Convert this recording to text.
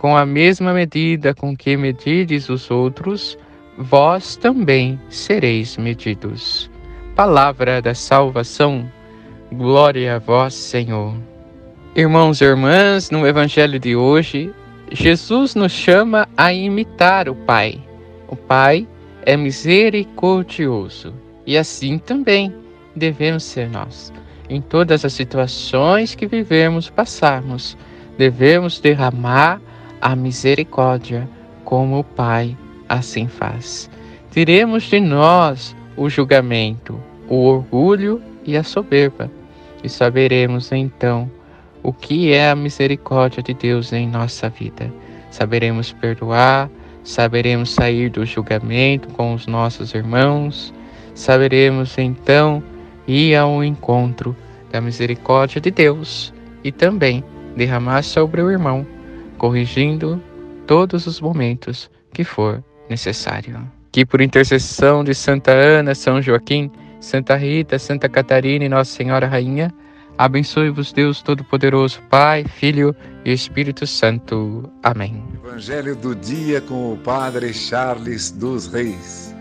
com a mesma medida com que medides os outros, vós também sereis medidos. Palavra da salvação, glória a vós, Senhor. Irmãos e irmãs, no Evangelho de hoje, Jesus nos chama a imitar o Pai. O Pai é misericordioso e assim também devemos ser nós. Em todas as situações que vivemos, passarmos, devemos derramar a misericórdia, como o Pai assim faz. Tiremos de nós o julgamento, o orgulho e a soberba, e saberemos então o que é a misericórdia de Deus em nossa vida. Saberemos perdoar, saberemos sair do julgamento com os nossos irmãos, saberemos então ir ao encontro da misericórdia de Deus e também derramar sobre o irmão corrigindo todos os momentos que for necessário. Que por intercessão de Santa Ana, São Joaquim, Santa Rita, Santa Catarina e Nossa Senhora Rainha, abençoe-vos Deus Todo-Poderoso, Pai, Filho e Espírito Santo. Amém. Evangelho do dia com o Padre Charles dos Reis.